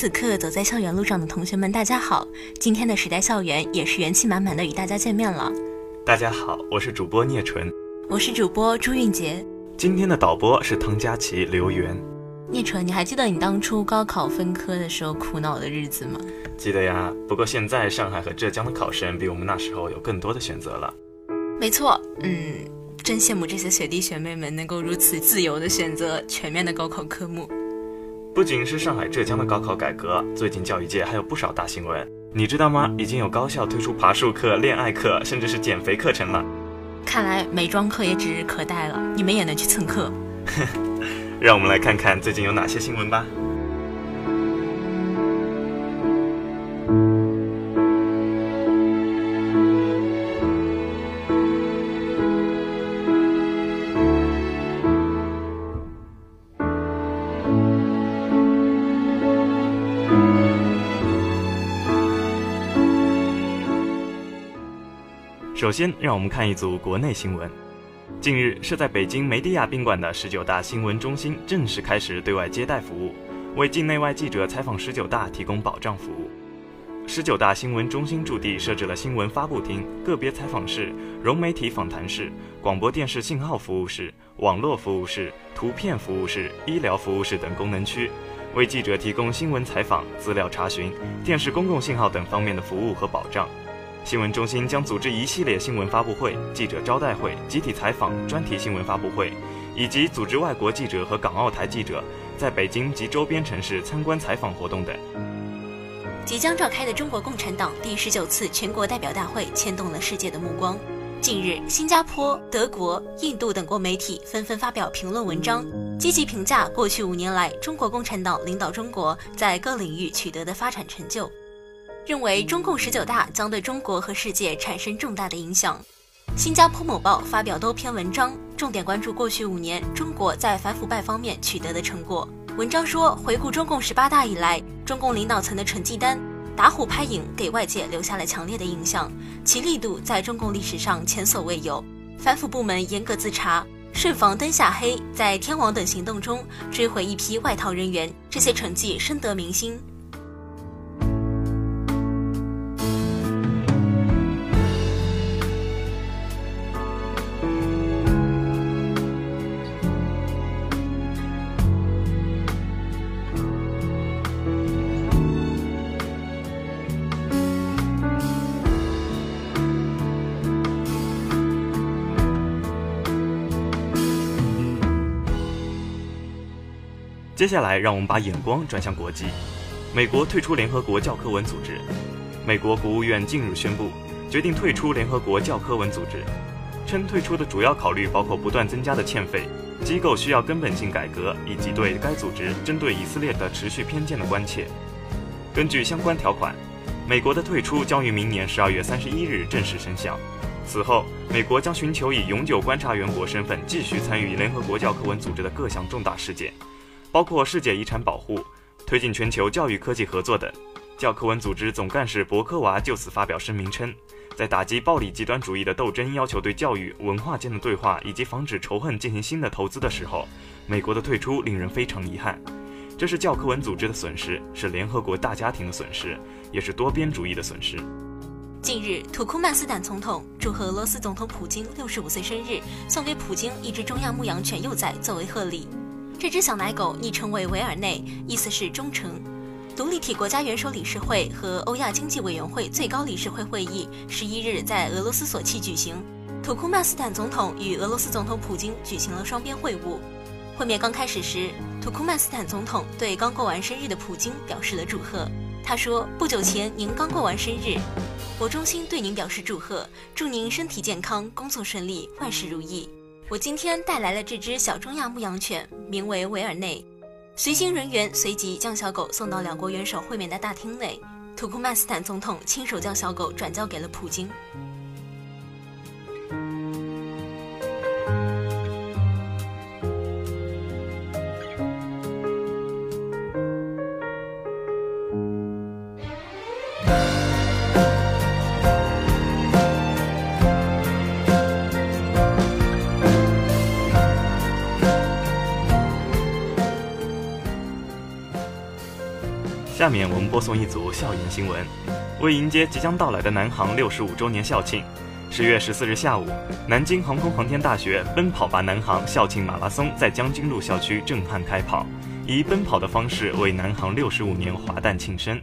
此刻走在校园路上的同学们，大家好！今天的时代校园也是元气满满的与大家见面了。大家好，我是主播聂纯，我是主播朱韵杰。今天的导播是唐佳琪、刘源。聂纯，你还记得你当初高考分科的时候苦恼的日子吗？记得呀，不过现在上海和浙江的考生比我们那时候有更多的选择了。没错，嗯，真羡慕这些学弟学妹们能够如此自由的选择全面的高考科目。不仅是上海、浙江的高考改革，最近教育界还有不少大新闻，你知道吗？已经有高校推出爬树课、恋爱课，甚至是减肥课程了。看来美妆课也指日可待了，你们也能去蹭课。让我们来看看最近有哪些新闻吧。首先，让我们看一组国内新闻。近日，设在北京梅地亚宾馆的十九大新闻中心正式开始对外接待服务，为境内外记者采访十九大提供保障服务。十九大新闻中心驻地设置了新闻发布厅、个别采访室、融媒体访谈室、广播电视信号服务室、网络服务室、图片服务室、医疗服务室等功能区，为记者提供新闻采访、资料查询、电视公共信号等方面的服务和保障。新闻中心将组织一系列新闻发布会、记者招待会、集体采访、专题新闻发布会，以及组织外国记者和港澳台记者在北京及周边城市参观采访活动等。即将召开的中国共产党第十九次全国代表大会牵动了世界的目光。近日，新加坡、德国、印度等国媒体纷纷发表评论文章，积极评价过去五年来中国共产党领导中国在各领域取得的发展成就。认为中共十九大将对中国和世界产生重大的影响。新加坡某报发表多篇文章，重点关注过去五年中国在反腐败方面取得的成果。文章说，回顾中共十八大以来，中共领导层的成绩单，打虎拍蝇，给外界留下了强烈的印象，其力度在中共历史上前所未有。反腐部门严格自查，慎防灯下黑，在天网等行动中追回一批外逃人员，这些成绩深得民心。接下来，让我们把眼光转向国际。美国退出联合国教科文组织。美国国务院近日宣布，决定退出联合国教科文组织，称退出的主要考虑包括不断增加的欠费、机构需要根本性改革，以及对该组织针对以色列的持续偏见的关切。根据相关条款，美国的退出将于明年十二月三十一日正式生效。此后，美国将寻求以永久观察员国身份继续参与联合国教科文组织的各项重大事件。包括世界遗产保护、推进全球教育科技合作等。教科文组织总干事博科娃就此发表声明称，在打击暴力极端主义的斗争要求对教育、文化间的对话以及防止仇恨进行新的投资的时候，美国的退出令人非常遗憾。这是教科文组织的损失，是联合国大家庭的损失，也是多边主义的损失。近日，土库曼斯坦总统祝贺俄罗斯总统普京六十五岁生日，送给普京一只中亚牧羊犬幼崽作为贺礼。这只小奶狗昵称为维尔内，意思是忠诚。独立体国家元首理事会和欧亚经济委员会最高理事会会议十一日在俄罗斯索契举行，土库曼斯坦总统与俄罗斯总统普京举行了双边会晤。会面刚开始时，土库曼斯坦总统对刚过完生日的普京表示了祝贺。他说：“不久前您刚过完生日，我衷心对您表示祝贺，祝您身体健康，工作顺利，万事如意。”我今天带来了这只小中亚牧羊犬，名为维尔内。随行人员随即将小狗送到两国元首会面的大厅内，土库曼斯坦总统亲手将小狗转交给了普京。下面我们播送一组校园新闻。为迎接即将到来的南航六十五周年校庆，十月十四日下午，南京航空航天大学“奔跑吧南航”校庆马拉松在将军路校区震撼开跑，以奔跑的方式为南航六十五年华诞庆生。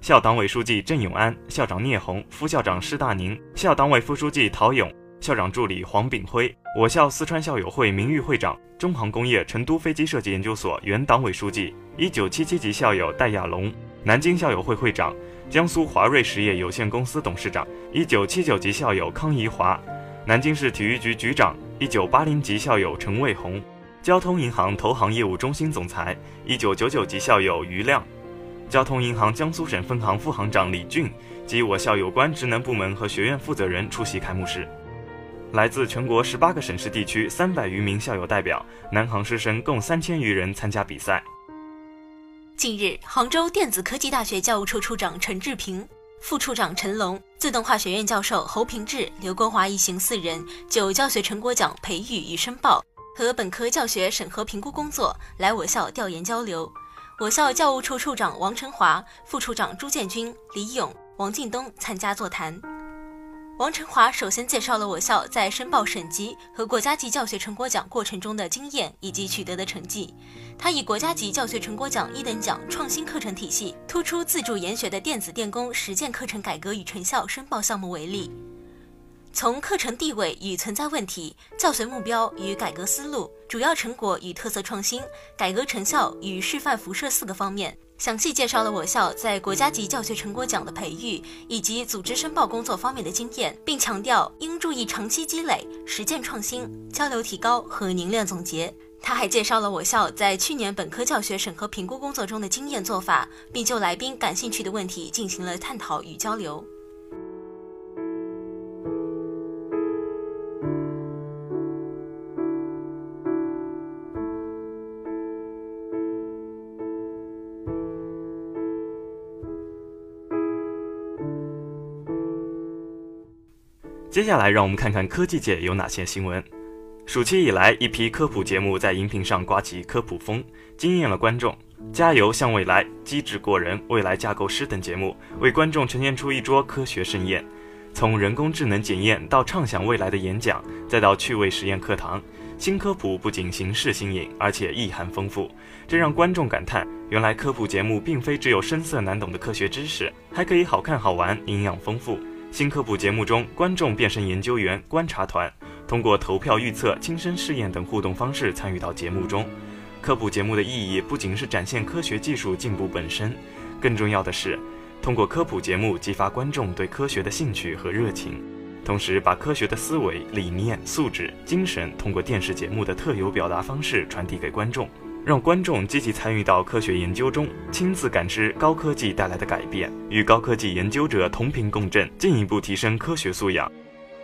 校党委书记郑永安、校长聂红、副校长施大宁、校党委副书记陶勇、校长助理黄炳辉，我校四川校友会名誉会长、中航工业成都飞机设计研究所原党委书记、一九七七级校友戴亚龙，南京校友会会长。江苏华瑞实业有限公司董事长，一九七九级校友康怡华；南京市体育局局长，一九八零级校友陈卫红；交通银行投行业务中心总裁，一九九九级校友于亮；交通银行江苏省分行副行长李俊及我校有关职能部门和学院负责人出席开幕式。来自全国十八个省市地区三百余名校友代表，南航师生共三千余人参加比赛。近日，杭州电子科技大学教务处处长陈志平、副处长陈龙、自动化学院教授侯平志、刘国华一行四人就教学成果奖培育与申报和本科教学审核评估工作来我校调研交流。我校教务处处长王成华、副处长朱建军、李勇、王进东参加座谈。王成华首先介绍了我校在申报省级和国家级教学成果奖过程中的经验以及取得的成绩。他以国家级教学成果奖一等奖创新课程体系突出自主研学的电子电工实践课程改革与成效申报项目为例，从课程地位与存在问题、教学目标与改革思路、主要成果与特色创新、改革成效与示范辐射四个方面。详细介绍了我校在国家级教学成果奖的培育以及组织申报工作方面的经验，并强调应注意长期积累、实践创新、交流提高和凝练总结。他还介绍了我校在去年本科教学审核评估工作中的经验做法，并就来宾感兴趣的问题进行了探讨与交流。接下来，让我们看看科技界有哪些新闻。暑期以来，一批科普节目在荧屏上刮起科普风，惊艳了观众。加油向未来、机智过人、未来架构师等节目为观众呈现出一桌科学盛宴。从人工智能检验到畅想未来的演讲，再到趣味实验课堂，新科普不仅形式新颖，而且意涵丰富，这让观众感叹：原来科普节目并非只有深涩难懂的科学知识，还可以好看好玩、营养丰富。新科普节目中，观众变身研究员、观察团，通过投票、预测、亲身试验等互动方式参与到节目中。科普节目的意义不仅是展现科学技术进步本身，更重要的是通过科普节目激发观众对科学的兴趣和热情，同时把科学的思维、理念、素质、精神通过电视节目的特有表达方式传递给观众。让观众积极参与到科学研究中，亲自感知高科技带来的改变，与高科技研究者同频共振，进一步提升科学素养。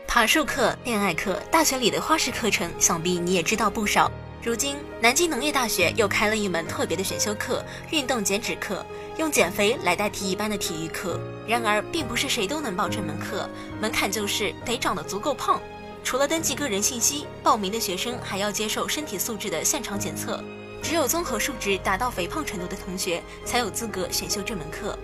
爬树课、恋爱课、大学里的花式课程，想必你也知道不少。如今，南京农业大学又开了一门特别的选修课——运动减脂课，用减肥来代替一般的体育课。然而，并不是谁都能报这门课，门槛就是得长得足够胖。除了登记个人信息，报名的学生还要接受身体素质的现场检测。只有综合数值达到肥胖程度的同学才有资格选修这门课。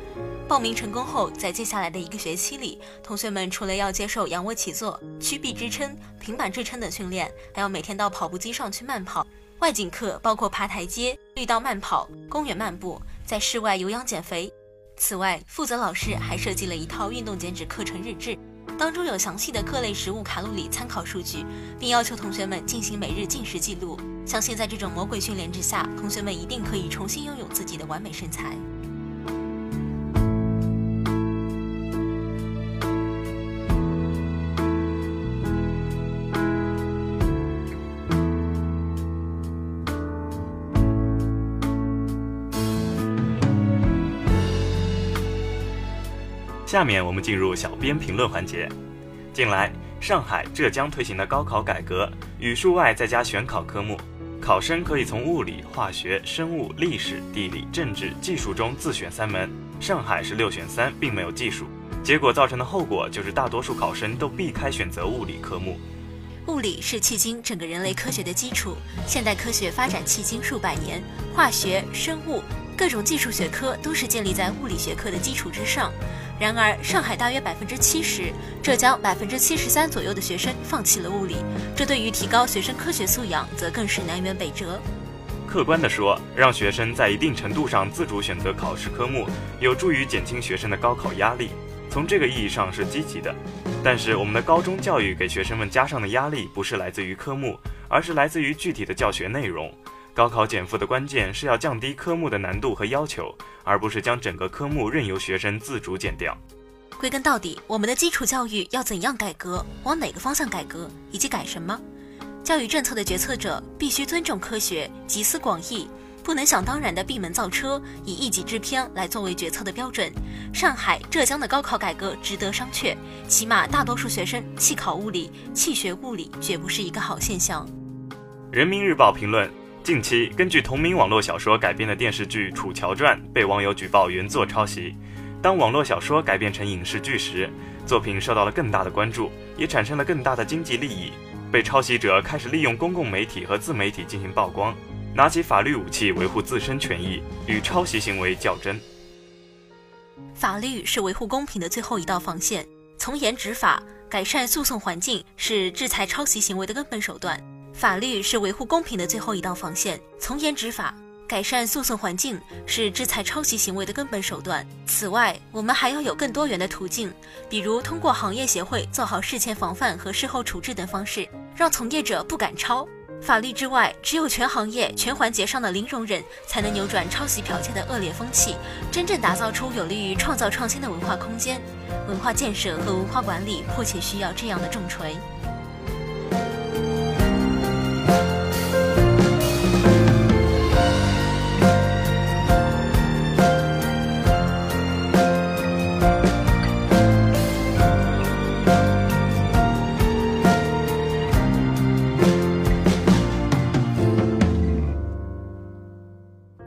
报名成功后，在接下来的一个学期里，同学们除了要接受仰卧起坐、曲臂支撑、平板支撑等训练，还要每天到跑步机上去慢跑。外景课包括爬台阶、绿道慢跑、公园漫步，在室外有氧减肥。此外，负责老师还设计了一套运动减脂课程日志。当中有详细的各类食物卡路里参考数据，并要求同学们进行每日进食记录。相信在这种魔鬼训练之下，同学们一定可以重新拥有自己的完美身材。下面我们进入小编评论环节。近来，上海、浙江推行的高考改革，语数外再加选考科目，考生可以从物理、化学、生物、历史、地理、政治、技术中自选三门。上海是六选三，并没有技术。结果造成的后果就是，大多数考生都避开选择物理科目。物理是迄今整个人类科学的基础，现代科学发展迄今数百年，化学、生物。各种技术学科都是建立在物理学科的基础之上。然而，上海大约百分之七十，浙江百分之七十三左右的学生放弃了物理，这对于提高学生科学素养则更是南辕北辙。客观地说，让学生在一定程度上自主选择考试科目，有助于减轻学生的高考压力，从这个意义上是积极的。但是，我们的高中教育给学生们加上的压力，不是来自于科目，而是来自于具体的教学内容。高考减负的关键是要降低科目的难度和要求，而不是将整个科目任由学生自主减掉。归根到底，我们的基础教育要怎样改革，往哪个方向改革，以及改什么？教育政策的决策者必须尊重科学，集思广益，不能想当然的闭门造车，以一己之偏来作为决策的标准。上海、浙江的高考改革值得商榷，起码大多数学生弃考物理、弃学物理，绝不是一个好现象。人民日报评论：近期根据同名网络小说改编的电视剧《楚乔传》被网友举报原作抄袭。当网络小说改编成影视剧时，作品受到了更大的关注，也产生了更大的经济利益。被抄袭者开始利用公共媒体和自媒体进行曝光，拿起法律武器维护自身权益，与抄袭行为较真。法律是维护公平的最后一道防线，从严执法、改善诉讼环境是制裁抄袭行为的根本手段。法律是维护公平的最后一道防线，从严执法。改善诉讼环境是制裁抄袭行为的根本手段。此外，我们还要有更多元的途径，比如通过行业协会做好事前防范和事后处置等方式，让从业者不敢抄。法律之外，只有全行业全环节上的零容忍，才能扭转抄袭剽窃的恶劣风气，真正打造出有利于创造创新的文化空间。文化建设和文化管理迫切需要这样的重锤。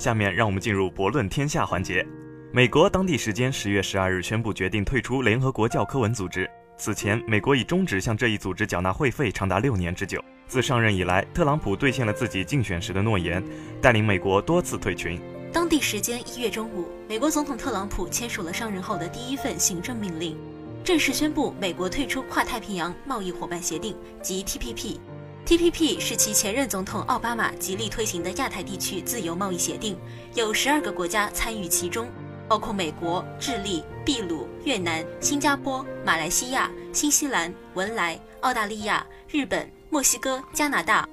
下面让我们进入博论天下环节。美国当地时间十月十二日宣布决定退出联合国教科文组织。此前，美国已终止向这一组织缴纳会费长达六年之久。自上任以来，特朗普兑现了自己竞选时的诺言，带领美国多次退群。当地时间一月中午，美国总统特朗普签署了上任后的第一份行政命令，正式宣布美国退出跨太平洋贸易伙伴协定及 TPP。TPP 是其前任总统奥巴马极力推行的亚太地区自由贸易协定，有十二个国家参与其中，包括美国、智利、秘鲁、越南、新加坡、马来西亚、新西兰、文莱、澳大利亚、日本、墨西哥、加拿大，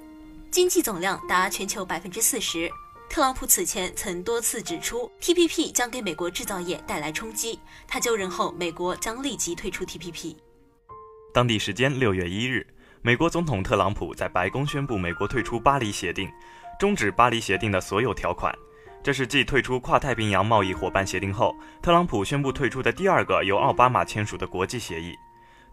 经济总量达全球百分之四十。特朗普此前曾多次指出，TPP 将给美国制造业带来冲击。他就任后，美国将立即退出 TPP。当地时间六月一日。美国总统特朗普在白宫宣布，美国退出巴黎协定，终止巴黎协定的所有条款。这是继退出跨太平洋贸易伙伴协定后，特朗普宣布退出的第二个由奥巴马签署的国际协议。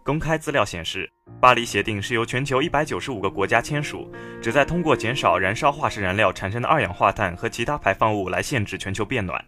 公开资料显示，巴黎协定是由全球一百九十五个国家签署，旨在通过减少燃烧化石燃料产生的二氧化碳和其他排放物来限制全球变暖。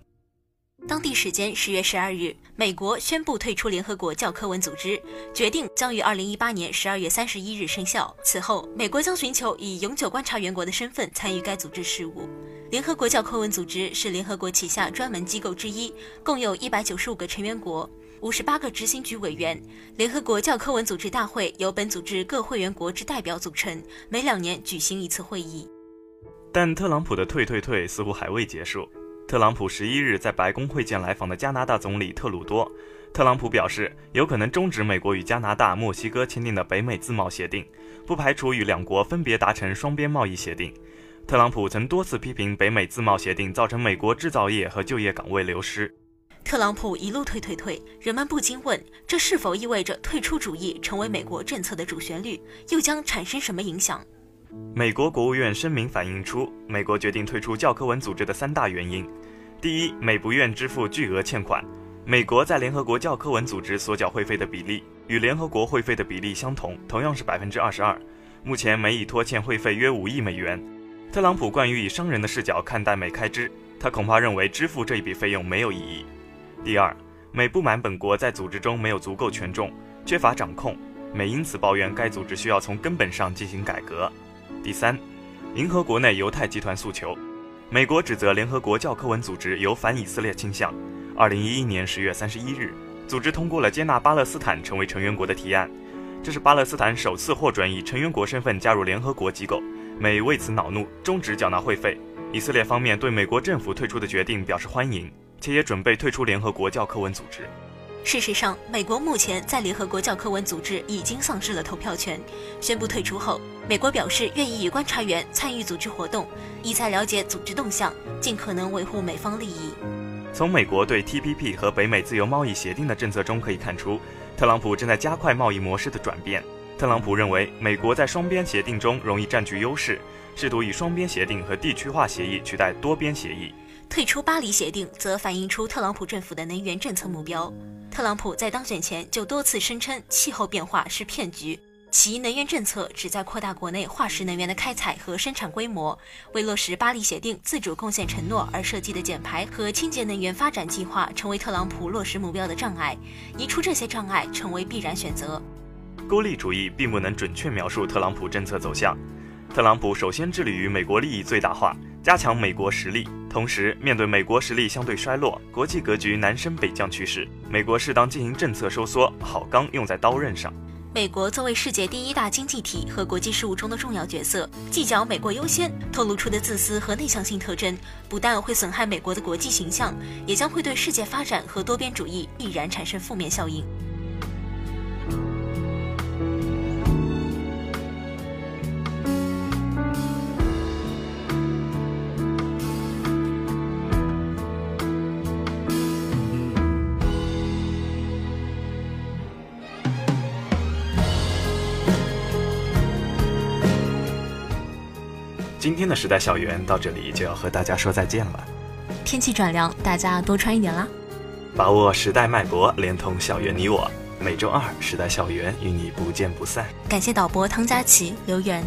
当地时间十月十二日，美国宣布退出联合国教科文组织，决定将于二零一八年十二月三十一日生效。此后，美国将寻求以永久观察员国的身份参与该组织事务。联合国教科文组织是联合国旗下专门机构之一，共有一百九十五个成员国，五十八个执行局委员。联合国教科文组织大会由本组织各会员国之代表组成，每两年举行一次会议。但特朗普的退退退似乎还未结束。特朗普十一日在白宫会见来访的加拿大总理特鲁多。特朗普表示，有可能终止美国与加拿大、墨西哥签订的北美自贸协定，不排除与两国分别达成双边贸易协定。特朗普曾多次批评北美自贸协定造成美国制造业和就业岗位流失。特朗普一路退退退，人们不禁问：这是否意味着退出主义成为美国政策的主旋律？又将产生什么影响？美国国务院声明反映出，美国决定退出教科文组织的三大原因：第一，美不愿支付巨额欠款。美国在联合国教科文组织所缴会费的比例与联合国会费的比例相同，同样是百分之二十二。目前美已拖欠会费约五亿美元。特朗普惯于以商人的视角看待美开支，他恐怕认为支付这一笔费用没有意义。第二，美不满本国在组织中没有足够权重，缺乏掌控，美因此抱怨该组织需要从根本上进行改革。第三，迎合国内犹太集团诉求。美国指责联合国教科文组织有反以色列倾向。二零一一年十月三十一日，组织通过了接纳巴勒斯坦成为成员国的提案，这是巴勒斯坦首次获准以成员国身份加入联合国机构。美为此恼怒，终止缴纳会费。以色列方面对美国政府退出的决定表示欢迎，且也准备退出联合国教科文组织。事实上，美国目前在联合国教科文组织已经丧失了投票权。宣布退出后，美国表示愿意以观察员参与组织活动，以在了解组织动向，尽可能维护美方利益。从美国对 TPP 和北美自由贸易协定的政策中可以看出，特朗普正在加快贸易模式的转变。特朗普认为，美国在双边协定中容易占据优势，试图以双边协定和地区化协议取代多边协议。退出巴黎协定，则反映出特朗普政府的能源政策目标。特朗普在当选前就多次声称气候变化是骗局，其能源政策旨在扩大国内化石能源的开采和生产规模。为落实巴黎协定自主贡献承诺而设计的减排和清洁能源发展计划，成为特朗普落实目标的障碍。移除这些障碍成为必然选择。孤立主义并不能准确描述特朗普政策走向。特朗普首先致力于美国利益最大化，加强美国实力。同时，面对美国实力相对衰落、国际格局南升北降趋势，美国适当进行政策收缩，好钢用在刀刃上。美国作为世界第一大经济体和国际事务中的重要角色，计较美国优先透露出的自私和内向性特征，不但会损害美国的国际形象，也将会对世界发展和多边主义必然产生负面效应。今天的时代校园到这里就要和大家说再见了。天气转凉，大家多穿一点啦。把握时代脉搏，连通校园你我。每周二，时代校园与你不见不散。感谢导播汤佳琪、刘源。